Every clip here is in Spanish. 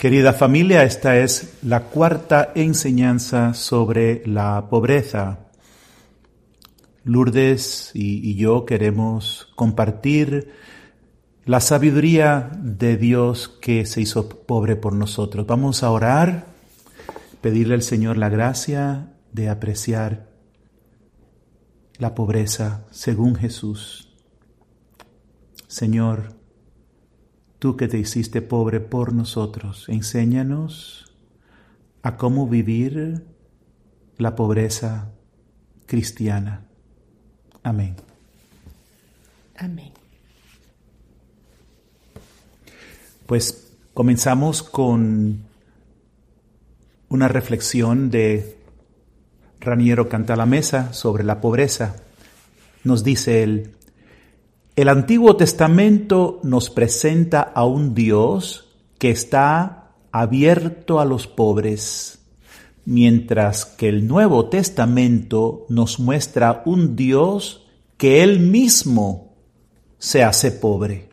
Querida familia, esta es la cuarta enseñanza sobre la pobreza. Lourdes y, yo queremos compartir la sabiduría de Dios que se hizo pobre por nosotros. Vamos a orar, pedirle al Señor la gracia de apreciar la pobreza según Jesús. Señor, tú que te hiciste pobre por nosotros, enséñanos a cómo vivir la pobreza cristiana. Amén. Amén. Pues comenzamos con una reflexión de Raniero Canta la Mesa sobre la pobreza. Nos dice él, el Antiguo Testamento nos presenta a un Dios que está abierto a los pobres, mientras que el Nuevo Testamento nos muestra un Dios que Él mismo se hace pobre.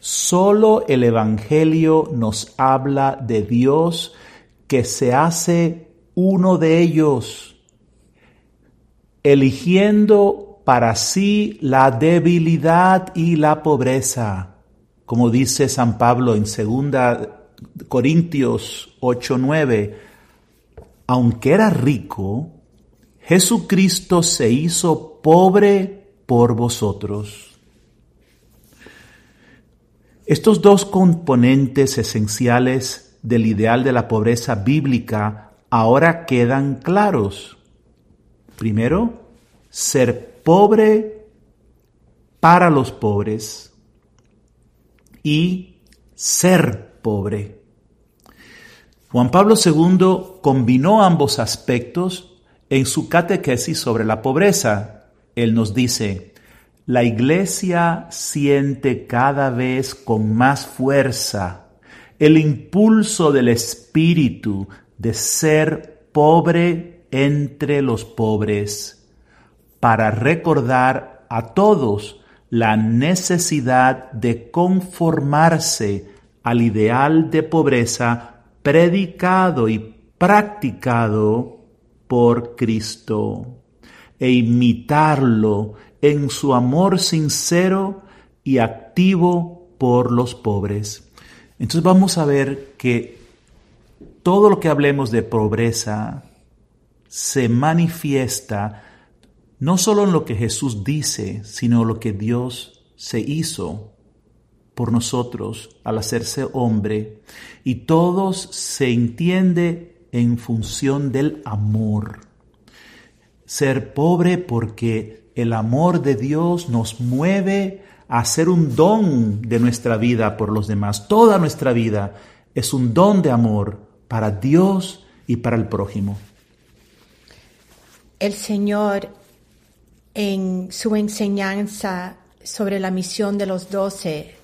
Solo el Evangelio nos habla de Dios que se hace uno de ellos, eligiendo para sí la debilidad y la pobreza, como dice San Pablo en 2 Corintios 8:9, aunque era rico, Jesucristo se hizo pobre por vosotros. Estos dos componentes esenciales del ideal de la pobreza bíblica ahora quedan claros. Primero, ser pobre para los pobres y ser pobre. Juan Pablo II combinó ambos aspectos en su catequesis sobre la pobreza. Él nos dice, la iglesia siente cada vez con más fuerza el impulso del Espíritu de ser pobre entre los pobres, para recordar a todos la necesidad de conformarse al ideal de pobreza predicado y practicado por Cristo e imitarlo en su amor sincero y activo por los pobres. Entonces vamos a ver que todo lo que hablemos de pobreza se manifiesta no solo en lo que Jesús dice, sino lo que Dios se hizo por nosotros al hacerse hombre. Y todo se entiende en función del amor. Ser pobre porque el amor de Dios nos mueve a hacer un don de nuestra vida por los demás. Toda nuestra vida es un don de amor para Dios y para el prójimo. El Señor en su enseñanza sobre la misión de los doce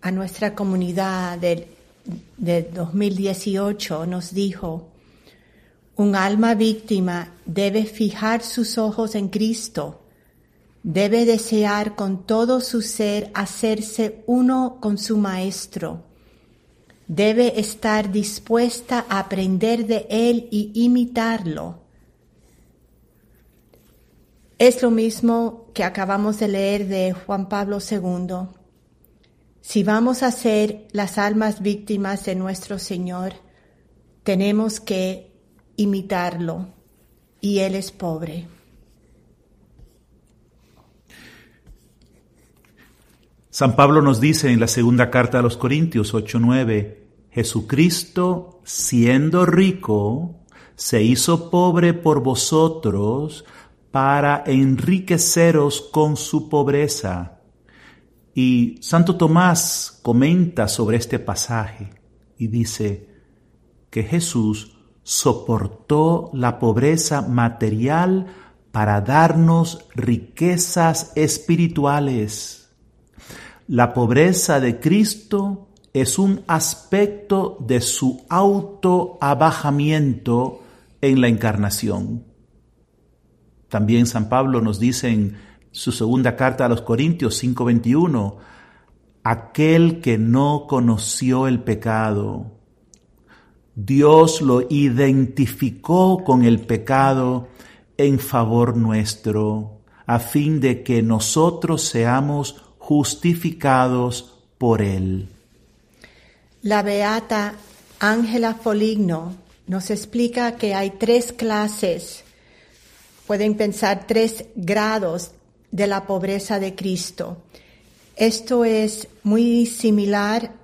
a nuestra comunidad de, de 2018 nos dijo, un alma víctima debe fijar sus ojos en Cristo, debe desear con todo su ser hacerse uno con su Maestro debe estar dispuesta a aprender de él y imitarlo. Es lo mismo que acabamos de leer de Juan Pablo II. Si vamos a ser las almas víctimas de nuestro Señor, tenemos que imitarlo y Él es pobre. San Pablo nos dice en la segunda carta a los Corintios 8:9, Jesucristo, siendo rico, se hizo pobre por vosotros para enriqueceros con su pobreza. Y Santo Tomás comenta sobre este pasaje y dice que Jesús soportó la pobreza material para darnos riquezas espirituales. La pobreza de Cristo es un aspecto de su autoabajamiento en la encarnación. También San Pablo nos dice en su segunda carta a los Corintios 5:21, aquel que no conoció el pecado, Dios lo identificó con el pecado en favor nuestro, a fin de que nosotros seamos justificados por Él. La beata Ángela Foligno nos explica que hay tres clases, pueden pensar tres grados de la pobreza de Cristo. Esto es muy similar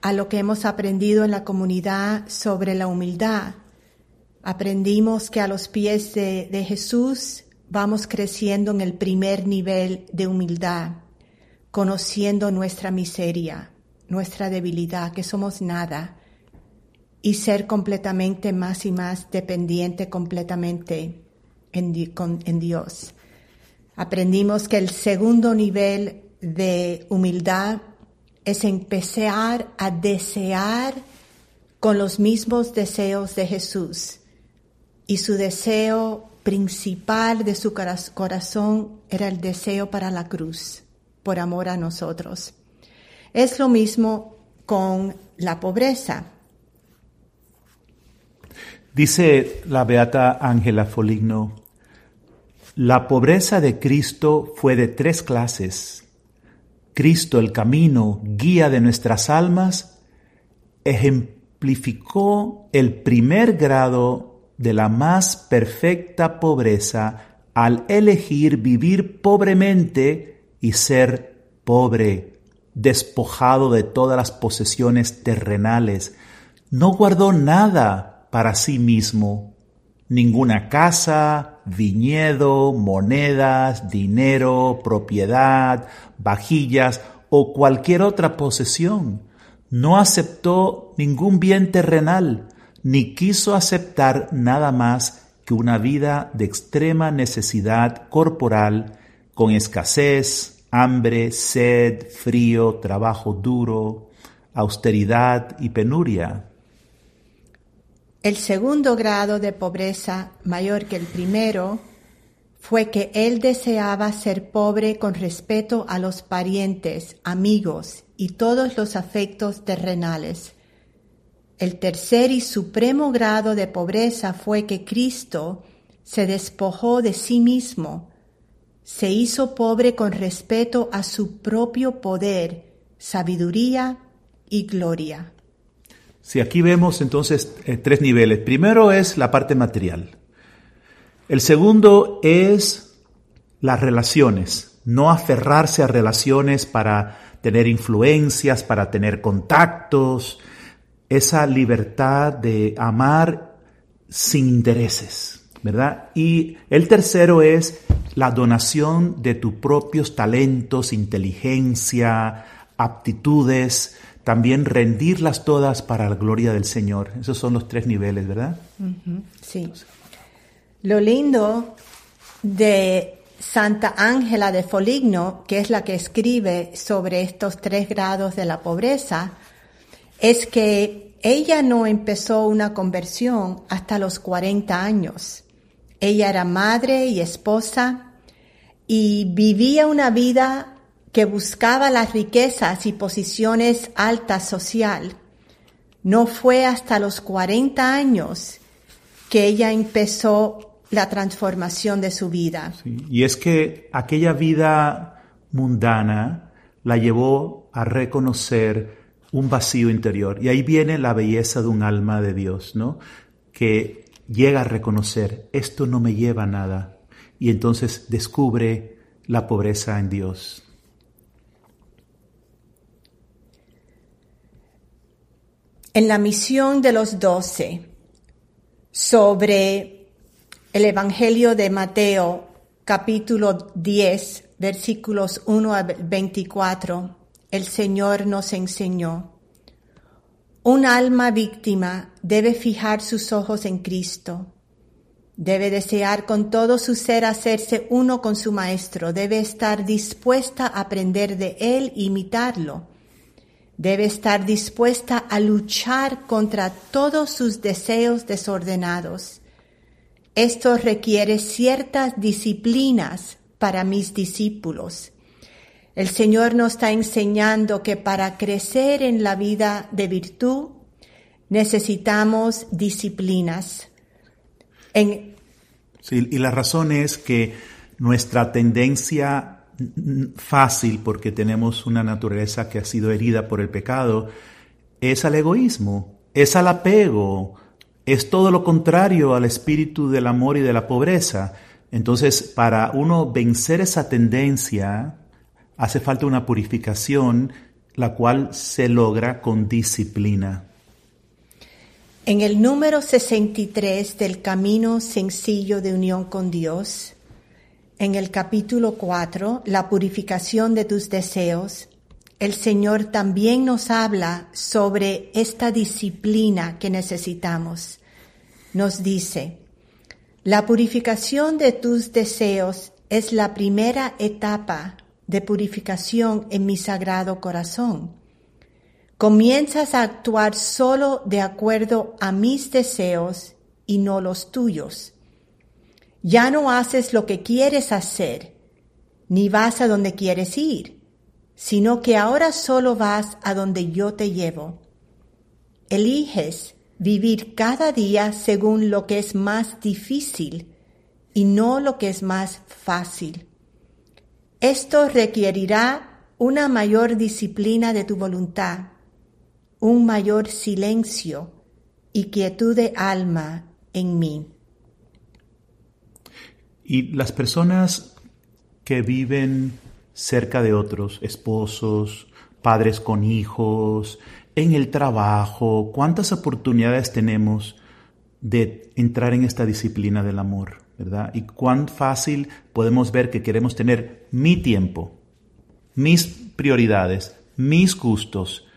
a lo que hemos aprendido en la comunidad sobre la humildad. Aprendimos que a los pies de, Jesús vamos creciendo en el primer nivel de humildad, conociendo nuestra miseria, nuestra debilidad, que somos nada, y ser completamente más y más dependiente completamente en, Dios. Aprendimos que el segundo nivel de humildad es empezar a desear con los mismos deseos de Jesús. Y su deseo principal de su corazón era el deseo para la cruz, por amor a nosotros. Es lo mismo con la pobreza. Dice la beata Ángela Foligno, la pobreza de Cristo fue de tres clases. Cristo, el camino, guía de nuestras almas, ejemplificó el primer grado de la más perfecta pobreza al elegir vivir pobremente y ser pobre, despojado de todas las posesiones terrenales. No guardó nada para sí mismo, ninguna casa, viñedo, monedas, dinero, propiedad, vajillas o cualquier otra posesión. No aceptó ningún bien terrenal, ni quiso aceptar nada más que una vida de extrema necesidad corporal, con escasez, hambre, sed, frío, trabajo duro, austeridad y penuria. El segundo grado de pobreza, mayor que el primero, fue que él deseaba ser pobre con respeto a los parientes, amigos y todos los afectos terrenales. El tercer y supremo grado de pobreza fue que Cristo se despojó de sí mismo, se hizo pobre con respeto a su propio poder, sabiduría y gloria. Si aquí vemos entonces eh, tres niveles. Primero es la parte material. El segundo es las relaciones. No aferrarse a relaciones para tener influencias, para tener contactos. Esa libertad de amar sin intereses, ¿verdad? Y el tercero es la donación de tus propios talentos, inteligencia, aptitudes, también rendirlas todas para la gloria del Señor. Esos son los tres niveles, ¿verdad? Sí. Lo lindo de Santa Ángela de Foligno, que es la que escribe sobre estos tres grados de la pobreza, es que ella no empezó una conversión hasta los 40 años. Ella era madre y esposa y vivía una vida que buscaba las riquezas y posiciones altas social, no fue hasta los 40 años que ella empezó la transformación de su vida. y es que aquella vida mundana la llevó a reconocer un vacío interior. Y ahí viene la belleza de un alma de Dios, ¿no? Que llega a reconocer, esto no me lleva nada. Y entonces descubre la pobreza en Dios. En la misión de los doce sobre el Evangelio de Mateo capítulo 10 versículos 1 a 24, el Señor nos enseñó, un alma víctima debe fijar sus ojos en Cristo, debe desear con todo su ser hacerse uno con su Maestro, debe estar dispuesta a aprender de Él e imitarlo Debe estar dispuesta a luchar contra todos sus deseos desordenados. Esto requiere ciertas disciplinas para mis discípulos. El Señor nos está enseñando que para crecer en la vida de virtud necesitamos disciplinas. Sí, y la razón es que nuestra tendencia fácil, porque tenemos una naturaleza que ha sido herida por el pecado, es al egoísmo, es al apego, es todo lo contrario al espíritu del amor y de la pobreza. Entonces, para uno vencer esa tendencia, hace falta una purificación, la cual se logra con disciplina. en el número 63 del Camino Sencillo de Unión con Dios, en el capítulo 4, la purificación de tus deseos, el Señor también nos habla sobre esta disciplina que necesitamos. Nos dice, la purificación de tus deseos es la primera etapa de purificación en mi sagrado corazón. Comienzas a actuar solo de acuerdo a mis deseos y no los tuyos. Ya no haces lo que quieres hacer, ni vas a donde quieres ir, sino que ahora solo vas a donde yo te llevo. Eliges vivir cada día según lo que es más difícil y no lo que es más fácil. Esto requerirá una mayor disciplina de tu voluntad, un mayor silencio y quietud de alma en mí. Y las personas que viven cerca de otros, esposos, padres con hijos, en el trabajo, ¿cuántas oportunidades tenemos de entrar en esta disciplina del amor? ¿Verdad? Y cuán fácil podemos ver que queremos tener mi tiempo, mis prioridades, mis gustos.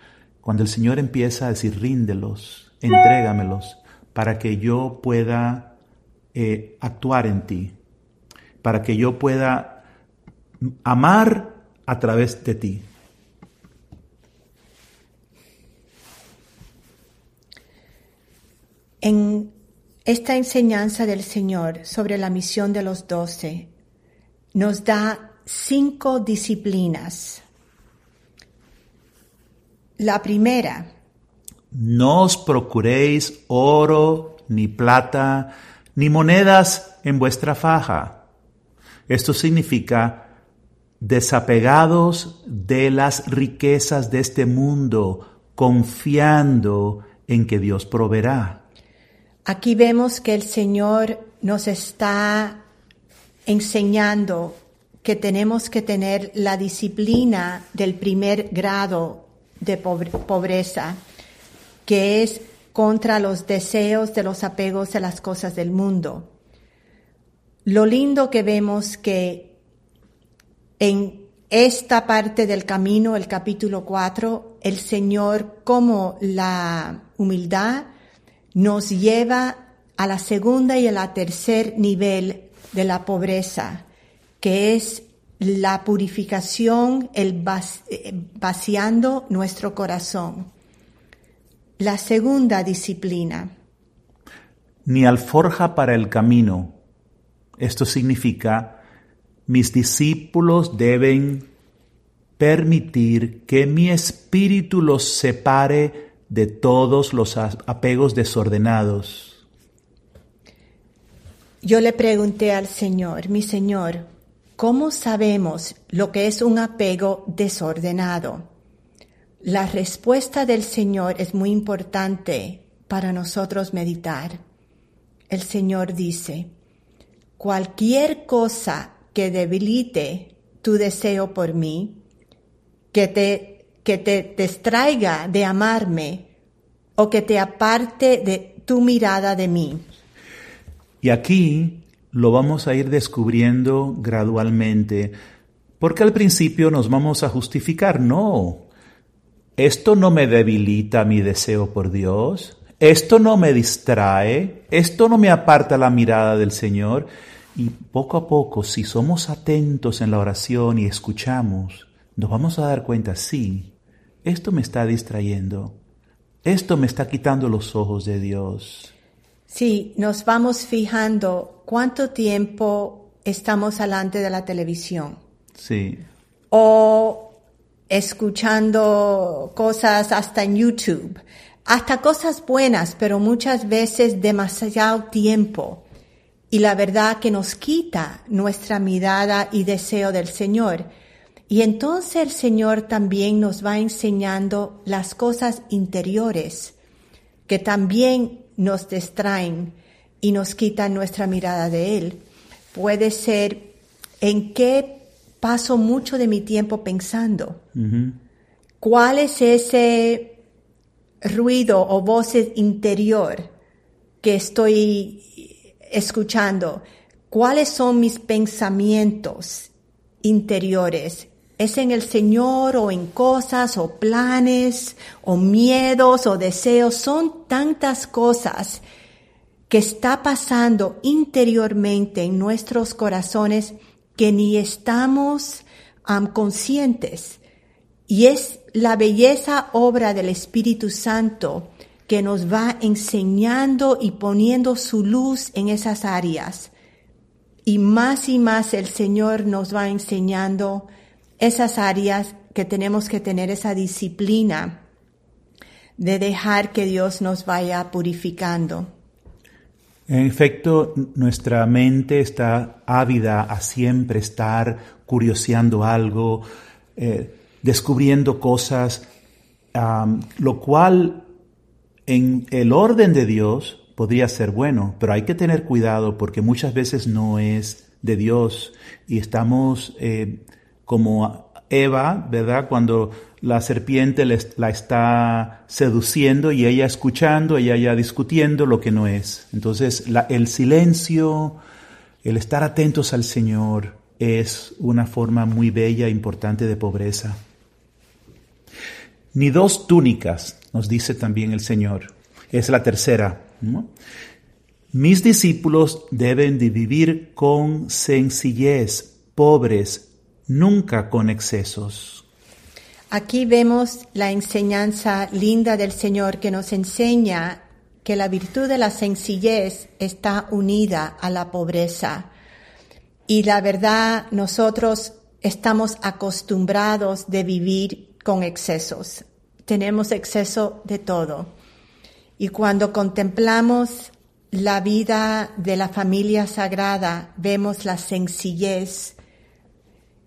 Cuando el Señor empieza a decir, ríndelos, entrégamelos, para que yo pueda eh, actuar en ti, para que yo pueda amar a través de ti. En esta enseñanza del Señor sobre la misión de los doce nos da cinco disciplinas. La primera, No os procuréis oro, ni plata, ni monedas en vuestra faja. Esto significa desapegados de las riquezas de este mundo, confiando en que Dios proveerá. aquí vemos que el Señor nos está enseñando que tenemos que tener la disciplina del primer grado de pobre- pobreza, que es contra los deseos de los apegos de las cosas del mundo. Lo lindo que vemos que en esta parte del camino, el capítulo 4, el Señor, como la humildad, nos lleva a la segunda y a la tercer nivel de la pobreza, que es la purificación, el eh, vaciando nuestro corazón. La segunda disciplina, Ni alforja para el camino. Esto significa, mis discípulos deben permitir que mi espíritu los separe de todos los apegos desordenados. Yo le pregunté al Señor, mi Señor, ¿cómo sabemos lo que es un apego desordenado? La respuesta del Señor es muy importante para nosotros meditar. El Señor dice, cualquier cosa que debilite tu deseo por mí, que te, que te distraiga de amarme o que te aparte de tu mirada de mí. Y aquí lo vamos a ir descubriendo gradualmente, porque al principio nos vamos a justificar, no, esto no me debilita mi deseo por Dios, esto no me distrae, esto no me aparta la mirada del Señor. Y poco a poco, si somos atentos en la oración y escuchamos, nos vamos a dar cuenta, sí, esto me está distrayendo, esto me está quitando los ojos de Dios. Sí, nos vamos fijando cuánto tiempo estamos delante de la televisión Sí, o escuchando cosas hasta en YouTube. Hasta cosas buenas, pero muchas veces demasiado tiempo. Y la verdad que nos quita nuestra mirada y deseo del Señor. Y entonces el Señor también nos va enseñando las cosas interiores que también nos distraen y nos quitan nuestra mirada de Él. Puede ser en qué paso mucho de mi tiempo pensando. ¿Cuál es ese ruido o voces interior que estoy escuchando? ¿Cuáles son mis pensamientos interiores? ¿Es en el Señor o en cosas o planes o miedos o deseos? Son tantas cosas que está pasando interiormente en nuestros corazones que ni estamos conscientes. Y es la belleza obra del Espíritu Santo que nos va enseñando y poniendo su luz en esas áreas. Y más y más el Señor nos va enseñando esas áreas que tenemos que tener esa disciplina de dejar que Dios nos vaya purificando. En efecto, nuestra mente está ávida a siempre estar curioseando algo, eh, descubriendo cosas, lo cual en el orden de Dios podría ser bueno, pero hay que tener cuidado porque muchas veces no es de Dios y estamos eh, como Eva, ¿verdad? Cuando la serpiente la está seduciendo y ella escuchando, ella ya discutiendo lo que no es. Entonces, el silencio, el estar atentos al Señor es una forma muy bella e importante de pobreza. Ni dos túnicas, nos dice también el Señor. Es la tercera. Mis discípulos deben de vivir con sencillez, pobres, nunca con excesos. Aquí vemos la enseñanza linda del Señor que nos enseña que la virtud de la sencillez está unida a la pobreza. Y la verdad, nosotros estamos acostumbrados de vivir con excesos. Tenemos exceso de todo. Y cuando contemplamos la vida de la familia sagrada, vemos la sencillez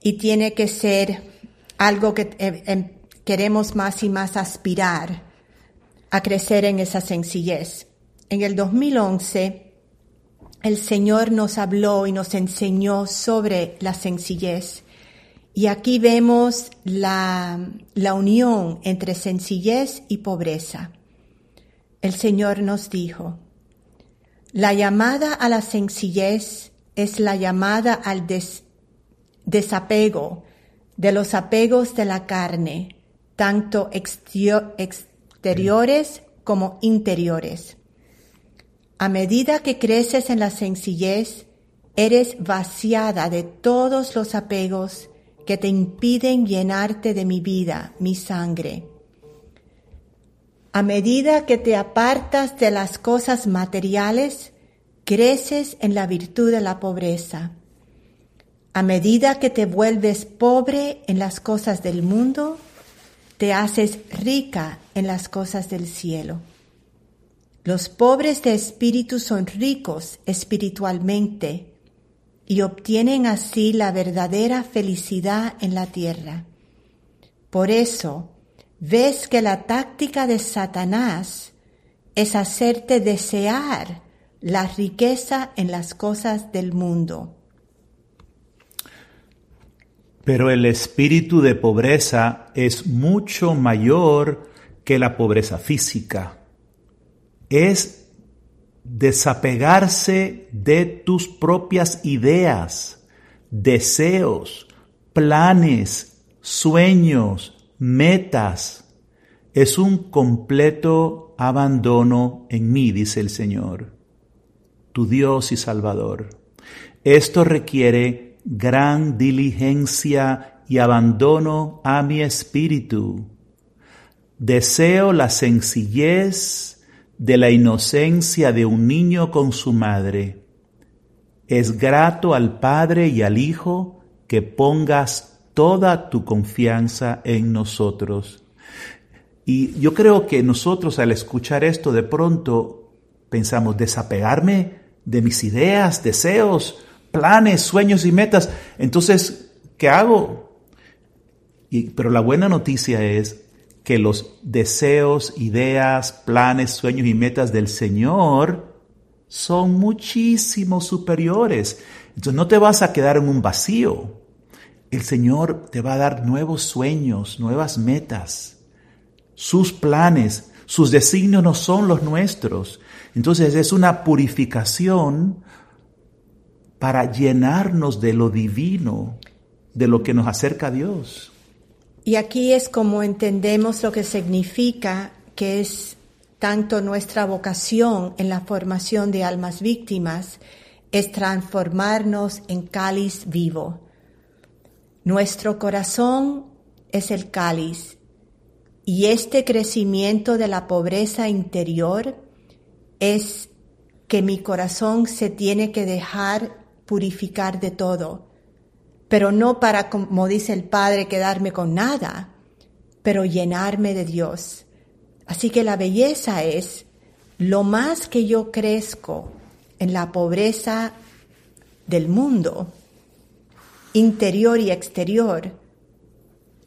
y tiene que ser algo que eh, em, queremos más y más aspirar a crecer en esa sencillez. En el 2011, el Señor nos habló y nos enseñó sobre la sencillez y aquí vemos la, la unión entre sencillez y pobreza. El Señor nos dijo, la llamada a la sencillez es la llamada al desapego de los apegos de la carne, tanto exteriores como interiores. A medida que creces en la sencillez, eres vaciada de todos los apegos que te impiden llenarte de mi vida, mi sangre. A medida que te apartas de las cosas materiales, creces en la virtud de la pobreza. A medida que te vuelves pobre en las cosas del mundo, te haces rica en las cosas del cielo. Los pobres de espíritu son ricos espiritualmente y obtienen así la verdadera felicidad en la tierra. Por eso, ves que la táctica de Satanás es hacerte desear la riqueza en las cosas del mundo. Pero el espíritu de pobreza es mucho mayor que la pobreza física. Es desapegarse de tus propias ideas, deseos, planes, sueños, metas. Es un completo abandono en mí, dice el Señor, tu Dios y Salvador. Esto requiere gran diligencia y abandono a mi espíritu. Deseo la sencillez de la inocencia de un niño con su madre. Es grato al Padre y al Hijo que pongas toda tu confianza en nosotros. Y yo creo que nosotros al escuchar esto de pronto pensamos desapegarme de mis ideas, deseos, planes, sueños y metas. Entonces, ¿qué hago? Y, pero la buena noticia es que los deseos, ideas, planes, sueños y metas del Señor son muchísimo superiores. Entonces no te vas a quedar en un vacío. El Señor te va a dar nuevos sueños, nuevas metas. Sus planes, sus designios no son los nuestros. Entonces es una purificación para llenarnos de lo divino, de lo que nos acerca a Dios. Y aquí es como entendemos lo que significa que es tanto nuestra vocación en la formación de almas víctimas, es transformarnos en cáliz vivo. Nuestro corazón es el cáliz y este crecimiento de la pobreza interior es que mi corazón se tiene que dejar purificar de todo, pero no para, como dice el Padre, quedarme con nada, pero llenarme de Dios. Así que la belleza es lo más que yo crezco en la pobreza del mundo, interior y exterior,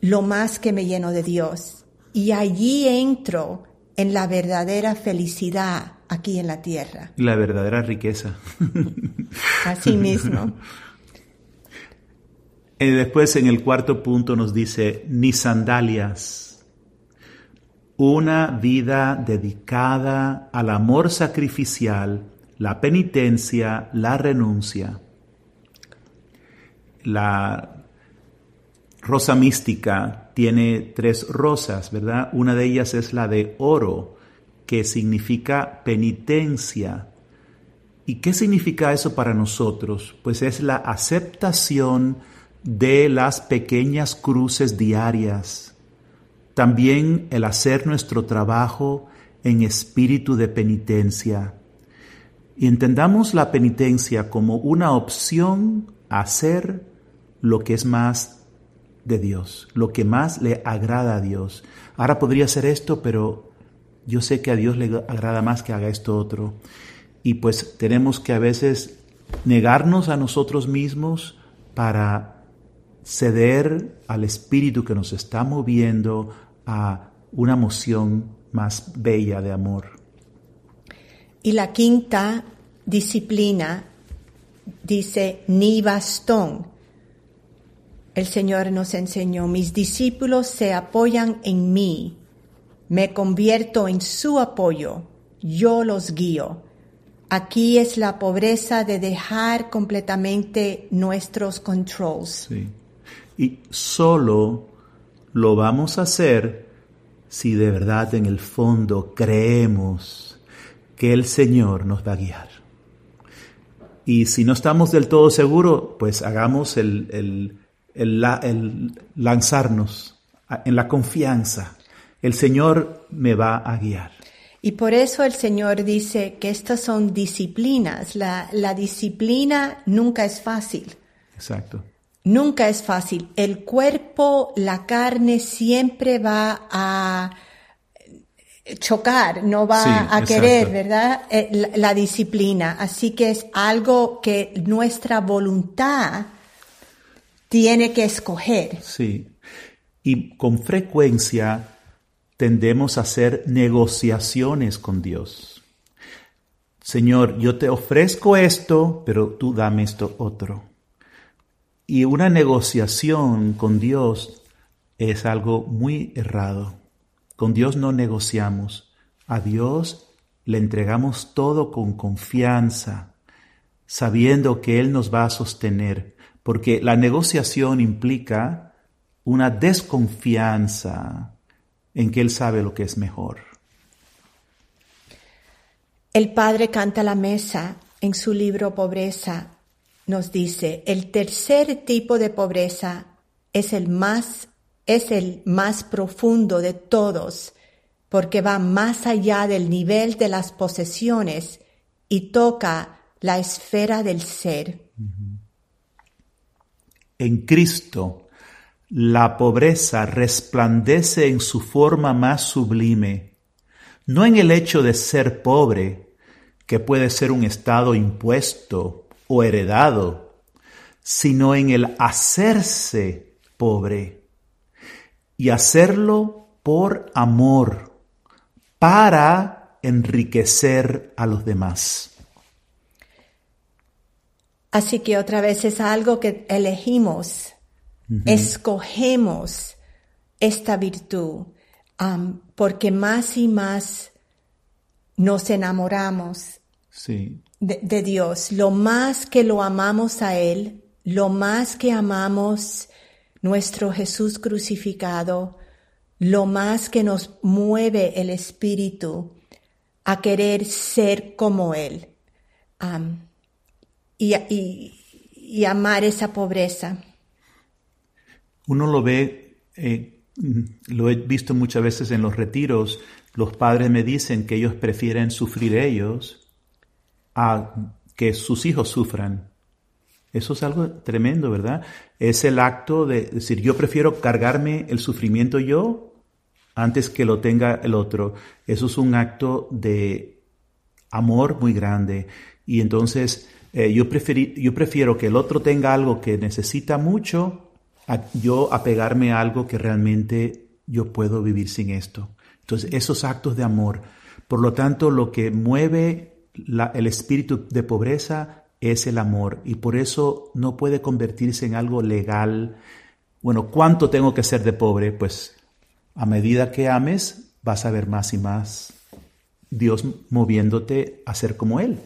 lo más que me lleno de Dios. Y allí entro en la verdadera felicidad aquí en la tierra. La verdadera riqueza. Así mismo. Y después en el cuarto punto nos dice, ni sandalias, una vida dedicada al amor sacrificial, la penitencia, la renuncia. La rosa mística tiene tres rosas, ¿verdad? Una de ellas es la de oro, que significa penitencia. ¿Y qué significa eso para nosotros? Pues es la aceptación de las pequeñas cruces diarias. También el hacer nuestro trabajo en espíritu de penitencia. Y entendamos la penitencia como una opción a hacer lo que es más de Dios, lo que más le agrada a Dios. Ahora podría ser esto, pero yo sé que a Dios le agrada más que haga esto otro. Y pues tenemos que a veces negarnos a nosotros mismos para ceder al espíritu que nos está moviendo a una emoción más bella de amor. Y la quinta disciplina dice ni bastón. El Señor nos enseñó, mis discípulos se apoyan en mí me convierto en su apoyo, yo los guío. Aquí es la pobreza de dejar completamente nuestros controls. Sí. Y solo lo vamos a hacer si de verdad en el fondo creemos que el Señor nos va a guiar. Y si no estamos del todo seguros, pues hagamos el, el, el lanzarnos en la confianza el Señor me va a guiar. Y por eso el Señor dice que estas son disciplinas. La, la disciplina nunca es fácil. Exacto. Nunca es fácil. El cuerpo, la carne siempre va a chocar, no va a querer, ¿verdad? Eh, la, la, disciplina. Así que es algo que nuestra voluntad tiene que escoger. Sí. Y con frecuencia tendemos a hacer negociaciones con Dios. Señor, yo te ofrezco esto, pero tú dame esto otro. Y una negociación con Dios es algo muy errado. Con Dios no negociamos. A Dios le entregamos todo con confianza, sabiendo que Él nos va a sostener, porque la negociación implica una desconfianza en que Él sabe lo que es mejor. El Padre canta la mesa en su libro Pobreza. Nos dice, el tercer tipo de pobreza es el más, es el más profundo de todos, porque va más allá del nivel de las posesiones y toca la esfera del ser. En Cristo la pobreza resplandece en su forma más sublime, no en el hecho de ser pobre, que puede ser un estado impuesto o heredado, sino en el hacerse pobre y hacerlo por amor, para enriquecer a los demás. Así que otra vez es algo que elegimos, escogemos esta virtud, um, porque más y más nos enamoramos Sí. De, Dios, lo más que lo amamos a Él, lo más que amamos nuestro Jesús crucificado, lo más que nos mueve el Espíritu a querer ser como Él y, y- y amar esa pobreza. Uno lo ve, eh, mm, lo he visto muchas veces en los retiros, los padres me dicen que ellos prefieren sufrir ellos a que sus hijos sufran. Eso es algo tremendo, ¿verdad? Es el acto de decir, yo prefiero cargarme el sufrimiento yo antes que lo tenga el otro. Eso es un acto de amor muy grande. Y entonces eh, yo, yo prefiero que el otro tenga algo que necesita mucho, a yo apegarme a algo que realmente yo puedo vivir sin esto. Entonces, esos actos de amor. Por lo tanto, lo que mueve el espíritu de pobreza es el amor y por eso no puede convertirse en algo legal. Bueno, ¿cuánto tengo que ser de pobre? Pues a medida que ames, vas a ver más y más Dios moviéndote a ser como Él.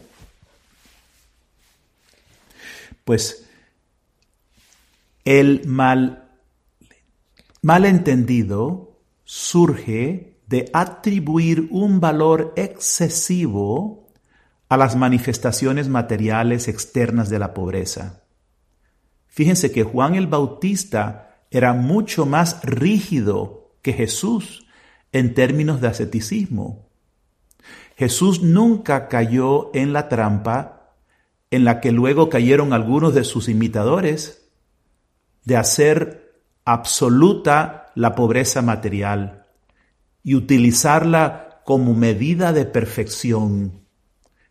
Pues el mal, malentendido surge de atribuir un valor excesivo a las manifestaciones materiales externas de la pobreza. Fíjense que Juan el Bautista era mucho más rígido que Jesús en términos de asceticismo. Jesús nunca cayó en la trampa en la que luego cayeron algunos de sus imitadores de hacer absoluta la pobreza material y utilizarla como medida de perfección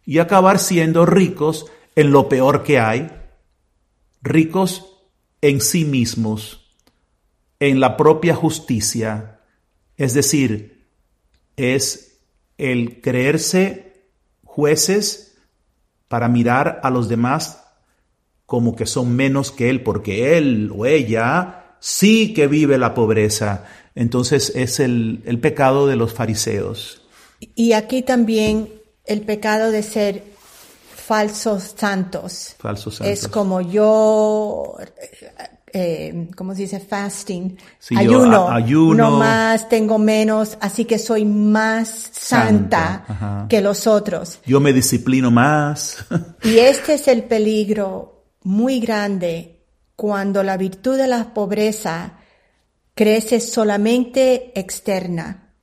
y acabar siendo ricos en lo peor que hay, ricos en sí mismos, en la propia justicia, es decir, es el creerse jueces para mirar a los demás como que son menos que él, porque él o ella sí que vive la pobreza. Entonces es el, el pecado de los fariseos. Y aquí también el pecado de ser falsos santos. Falsos Es santos. como yo, eh, ¿cómo se dice? Fasting. Sí, ayuno. ayuno. No más, tengo menos, así que soy más santa, que los otros. Yo me disciplino más. Y este es el peligro muy grande cuando la virtud de la pobreza crece solamente externa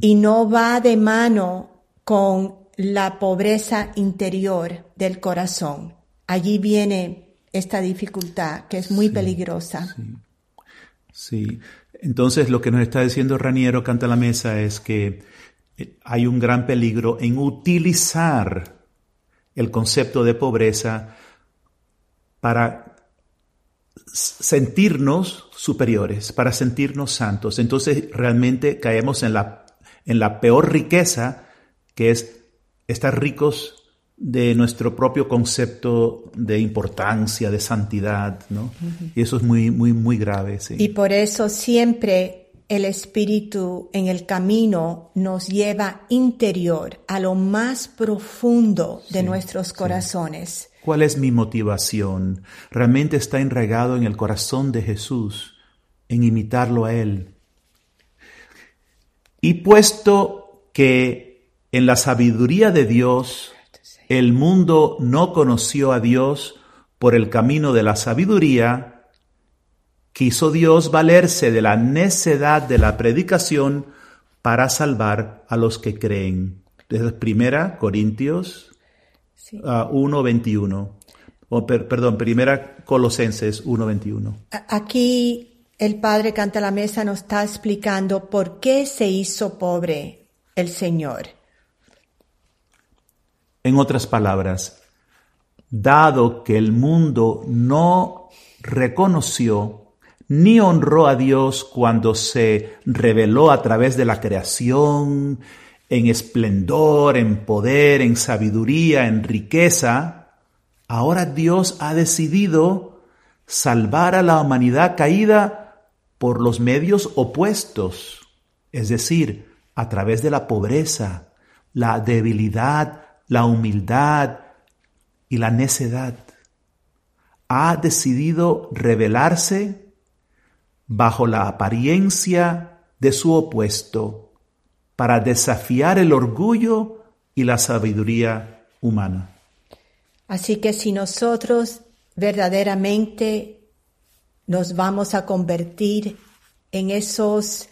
y no va de mano con la pobreza interior del corazón. Allí viene esta dificultad que es muy peligrosa. Sí. Entonces lo que nos está diciendo Raniero Canta la Mesa es que eh, hay un gran peligro en utilizar el concepto de pobreza para sentirnos superiores, para sentirnos santos. Entonces realmente caemos en la, en la peor riqueza, que es estar ricos de nuestro propio concepto de importancia, de santidad, ¿no? Y eso es muy, muy, muy grave, sí. Y por eso siempre el Espíritu en el camino nos lleva interior, a lo más profundo de nuestros corazones. ¿Cuál es mi motivación? ¿Realmente está enraigado en el corazón de Jesús, en imitarlo a Él? Y puesto que en la sabiduría de Dios el mundo no conoció a Dios por el camino de la sabiduría, quiso Dios valerse de la necedad de la predicación para salvar a los que creen. Desde primera Corintios Sí. Ah, 1.21. O, per- perdón, primera Colosenses 1.21. A- Aquí el Padre Canta la Mesa nos está explicando por qué se hizo pobre el Señor. En otras palabras, dado que el mundo no reconoció ni honró a Dios cuando se reveló a través de la creación, en esplendor, en poder, en sabiduría, en riqueza, ahora Dios ha decidido salvar a la humanidad caída por los medios opuestos, es decir, a través de la pobreza, la debilidad, la humildad y la necedad. Ha decidido revelarse bajo la apariencia de su opuesto para desafiar el orgullo y la sabiduría humana. Así que si nosotros verdaderamente nos vamos a convertir en esos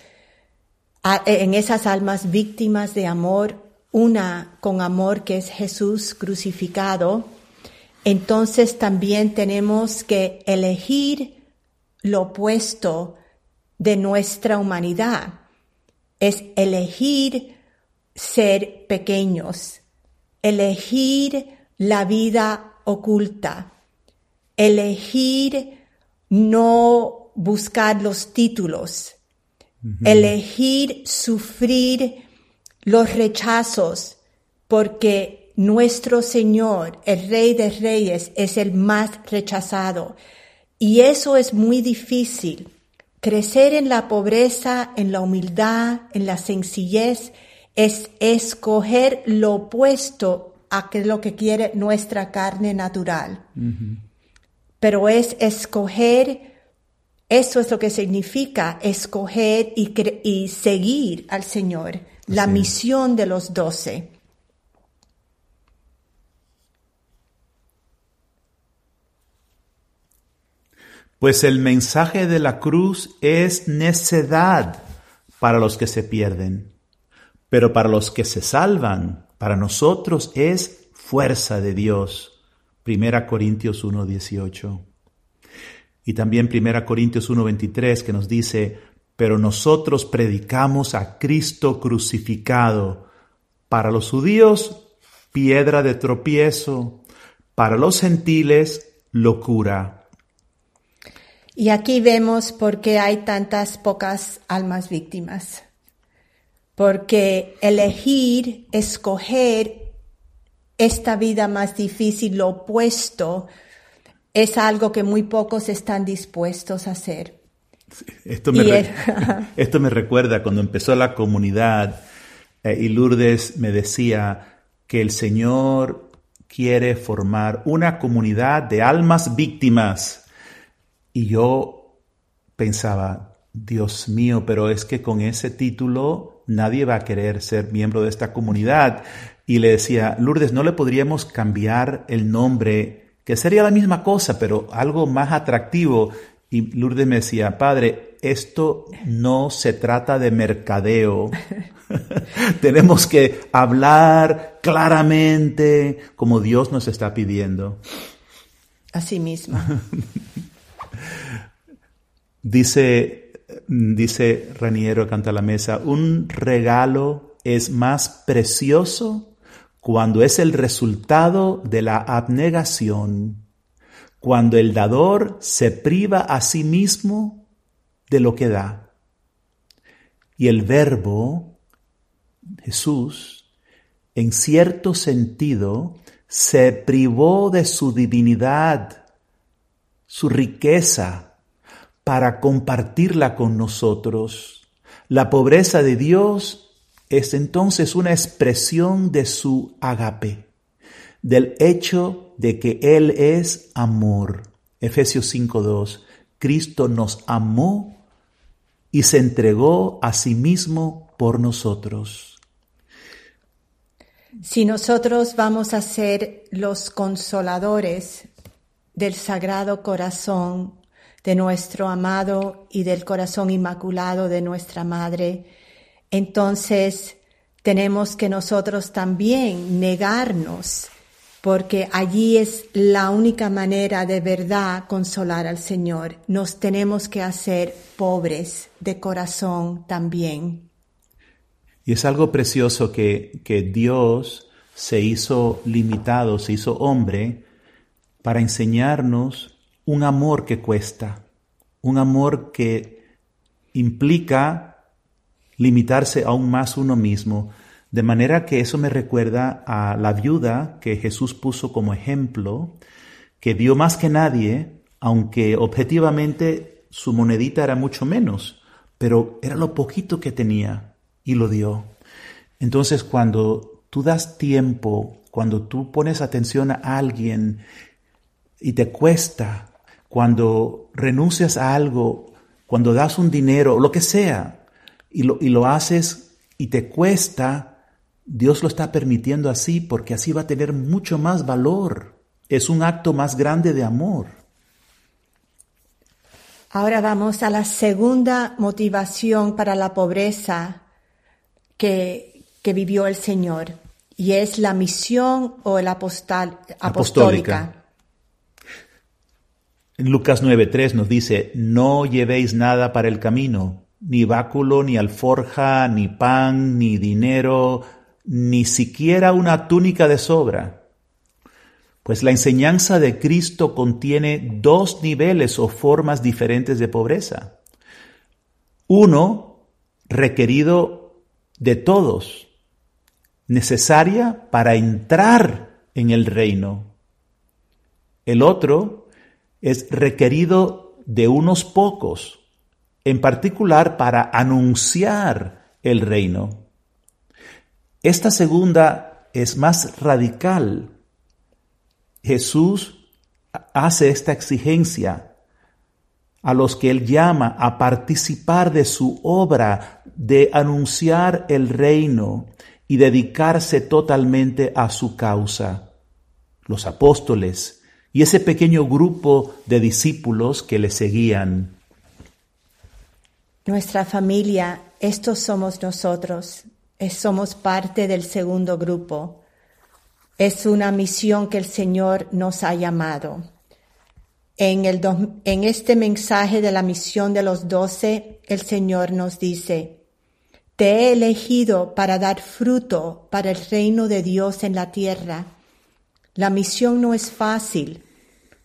en esas almas víctimas de amor, una con amor que es Jesús crucificado, entonces también tenemos que elegir lo opuesto de nuestra humanidad. Es elegir ser pequeños, elegir la vida oculta, elegir no buscar los títulos, elegir sufrir los rechazos, porque nuestro Señor, el Rey de Reyes, es el más rechazado. Y eso es muy difícil Crecer en la pobreza, en la humildad, en la sencillez, es escoger lo opuesto a lo que quiere nuestra carne natural. Pero es escoger, eso es lo que significa escoger y, y seguir al Señor, la misión de los doce. pues el mensaje de la cruz es necedad para los que se pierden, pero para los que se salvan, para nosotros es fuerza de Dios. Primera Corintios 1:18. Y también Primera Corintios 1:23 que nos dice, pero nosotros predicamos a Cristo crucificado, para los judíos piedra de tropiezo, para los gentiles locura y aquí vemos por qué hay tantas pocas almas víctimas. Porque elegir, escoger esta vida más difícil, lo opuesto, es algo que muy pocos están dispuestos a hacer. Esto me, esto me recuerda cuando empezó la comunidad eh, y Lourdes me decía que el Señor quiere formar una comunidad de almas víctimas y yo pensaba, Dios mío, pero es que con ese título nadie va a querer ser miembro de esta comunidad. Y le decía, Lourdes, ¿no le podríamos cambiar el nombre? Que sería la misma cosa, pero algo más atractivo. Y Lourdes me decía, Padre, esto no se trata de mercadeo. Tenemos que hablar claramente como Dios nos está pidiendo. Así mismo. Dice, dice Raniero, canta la mesa, un regalo es más precioso cuando es el resultado de la abnegación, cuando el dador se priva a sí mismo de lo que da. Y el verbo, Jesús, en cierto sentido, se privó de su divinidad, su riqueza, para compartirla con nosotros. La pobreza de Dios es entonces una expresión de su agape, del hecho de que Él es amor. Efesios 5.2. Cristo nos amó y se entregó a sí mismo por nosotros. Si nosotros vamos a ser los consoladores del Sagrado Corazón, de nuestro amado y del corazón inmaculado de nuestra Madre, entonces tenemos que nosotros también negarnos porque allí es la única manera de verdad consolar al Señor. Nos tenemos que hacer pobres de corazón también. Y es algo precioso que, que Dios se hizo limitado, se hizo hombre para enseñarnos un amor que cuesta, un amor que implica limitarse aún más uno mismo, de manera que eso me recuerda a la viuda que Jesús puso como ejemplo, que dio más que nadie, aunque objetivamente su monedita era mucho menos, pero era lo poquito que tenía y lo dio. Entonces cuando tú das tiempo, cuando tú pones atención a alguien y te cuesta, cuando renuncias a algo, cuando das un dinero, lo que sea, y lo, y lo haces y te cuesta, Dios lo está permitiendo así porque así va a tener mucho más valor. Es un acto más grande de amor. Ahora vamos a la segunda motivación para la pobreza que, que vivió el Señor y es la misión o el apostal, apostólica. apostólica. En Lucas 9.3 nos dice, no llevéis nada para el camino, ni báculo, ni alforja, ni pan, ni dinero, ni siquiera una túnica de sobra. Pues la enseñanza de Cristo contiene dos niveles o formas diferentes de pobreza. Uno, requerido de todos, necesaria para entrar en el reino. El otro, es requerido de unos pocos, en particular para anunciar el reino. Esta segunda es más radical. Jesús hace esta exigencia a los que él llama a participar de su obra de anunciar el reino y dedicarse totalmente a su causa. Los apóstoles, y ese pequeño grupo de discípulos que le seguían. Nuestra familia, estos somos nosotros, somos parte del segundo grupo. Es una misión que el Señor nos ha llamado. En, el en este mensaje de la misión de los doce, el Señor nos dice, Te he elegido para dar fruto para el reino de Dios en la tierra la misión no es fácil,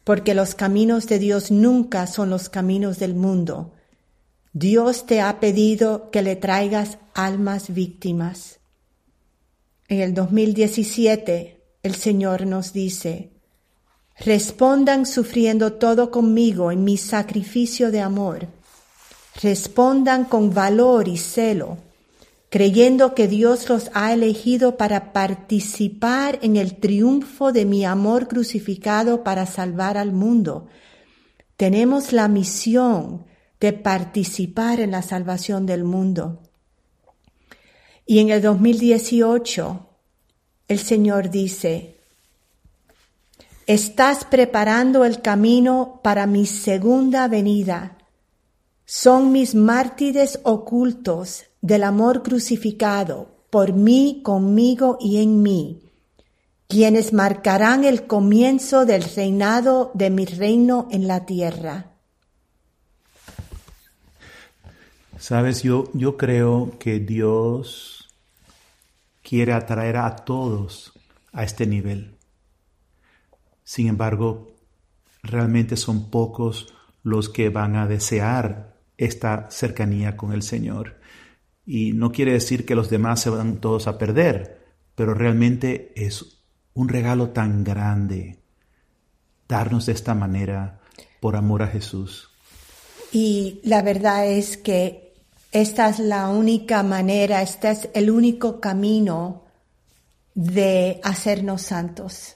porque los caminos de Dios nunca son los caminos del mundo. Dios te ha pedido que le traigas almas víctimas. En el 2017, el Señor nos dice, respondan sufriendo todo conmigo en mi sacrificio de amor. Respondan con valor y celo creyendo que Dios los ha elegido para participar en el triunfo de mi amor crucificado para salvar al mundo. Tenemos la misión de participar en la salvación del mundo. Y en el 2018, el Señor dice, estás preparando el camino para mi segunda venida. Son mis mártires ocultos del amor crucificado por mí, conmigo y en mí, quienes marcarán el comienzo del reinado de mi reino en la tierra. Sabes, yo, yo creo que Dios quiere atraer a todos a este nivel. Sin embargo, realmente son pocos los que van a desear esta cercanía con el Señor. Y no quiere decir que los demás se van todos a perder, pero realmente es un regalo tan grande darnos de esta manera por amor a Jesús. Y la verdad es que esta es la única manera, este es el único camino de hacernos santos.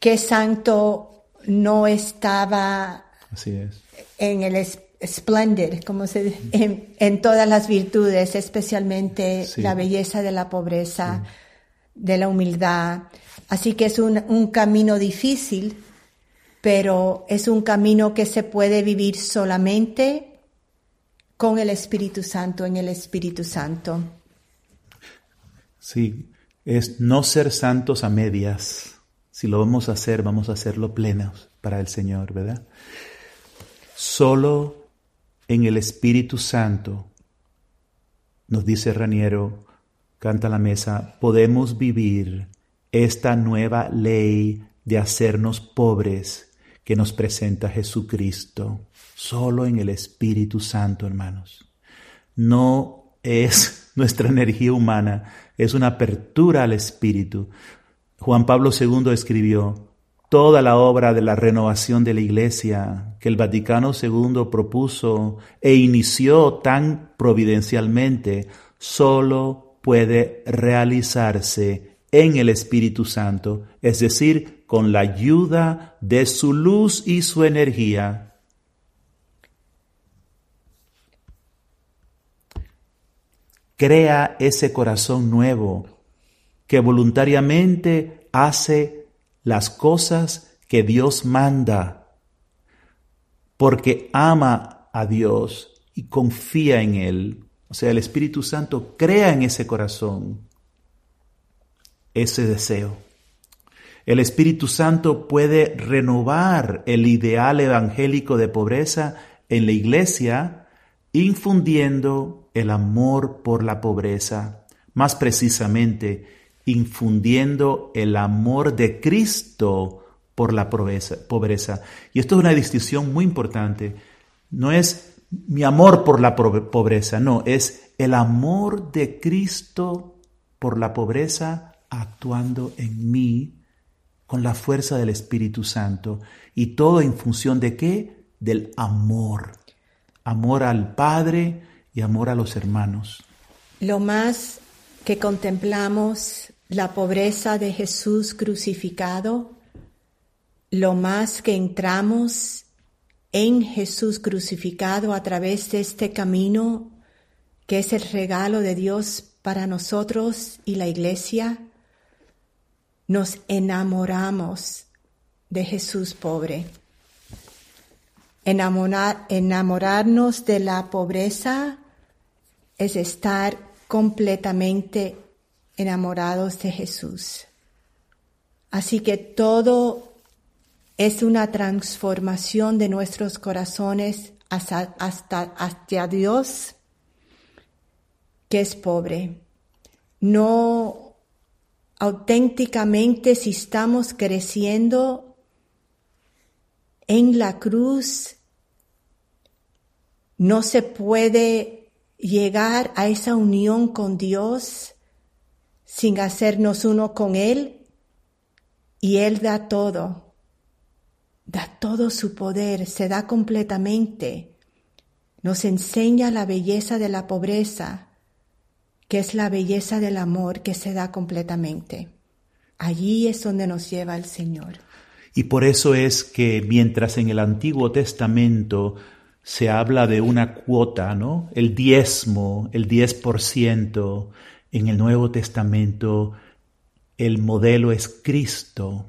Que santo no estaba en el splendid, como se en, todas las virtudes, especialmente la belleza de la pobreza, de la humildad. Así que es un, un, camino difícil, pero es un camino que se puede vivir solamente con el Espíritu Santo, en el Espíritu Santo. Sí, es no ser santos a medias. Si lo vamos a hacer, vamos a hacerlo plenos para el Señor, ¿verdad? Solo en el Espíritu Santo, nos dice Raniero, canta la mesa, podemos vivir esta nueva ley de hacernos pobres que nos presenta Jesucristo. Solo en el Espíritu Santo, hermanos. No es nuestra energía humana, es una apertura al Espíritu. Juan Pablo II escribió, toda la obra de la renovación de la Iglesia que el Vaticano II propuso e inició tan providencialmente, solo puede realizarse en el Espíritu Santo, es decir, con la ayuda de su luz y su energía. Crea ese corazón nuevo que voluntariamente hace las cosas que Dios manda, porque ama a Dios y confía en Él. O sea, el Espíritu Santo crea en ese corazón ese deseo. El Espíritu Santo puede renovar el ideal evangélico de pobreza en la iglesia, infundiendo el amor por la pobreza, más precisamente, infundiendo el amor de Cristo por la pobreza. Y esto es una distinción muy importante. No es mi amor por la pobreza, no, es el amor de Cristo por la pobreza actuando en mí con la fuerza del Espíritu Santo. Y todo en función de qué? Del amor. Amor al Padre y amor a los hermanos. Lo más que contemplamos la pobreza de Jesús crucificado, lo más que entramos en Jesús crucificado a través de este camino que es el regalo de Dios para nosotros y la iglesia, nos enamoramos de Jesús pobre. Enamorar, enamorarnos de la pobreza es estar completamente enamorados de Jesús. Así que todo es una transformación de nuestros corazones hasta, hasta hacia Dios, que es pobre. No auténticamente si estamos creciendo en la cruz, no se puede llegar a esa unión con Dios sin hacernos uno con Él. Y Él da todo, da todo su poder, se da completamente, nos enseña la belleza de la pobreza, que es la belleza del amor que se da completamente. Allí es donde nos lleva el Señor. Y por eso es que mientras en el Antiguo Testamento se habla de una cuota, ¿no? El diezmo, el diez por ciento, en el Nuevo Testamento el modelo es Cristo,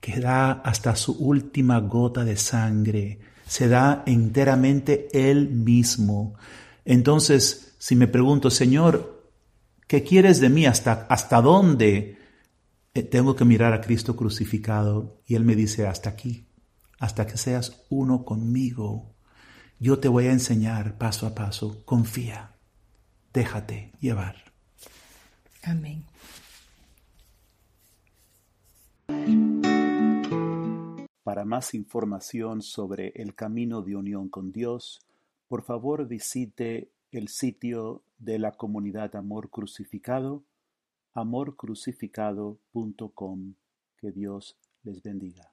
que da hasta su última gota de sangre, se da enteramente Él mismo. Entonces, si me pregunto, Señor, ¿qué quieres de mí? ¿Hasta, hasta dónde? Eh, tengo que mirar a Cristo crucificado y Él me dice, hasta aquí, hasta que seas uno conmigo. Yo te voy a enseñar paso a paso, confía, déjate llevar. Amén. Para más información sobre el camino de unión con Dios, por favor visite el sitio de la comunidad Amor Crucificado, amorcrucificado.com. Que Dios les bendiga.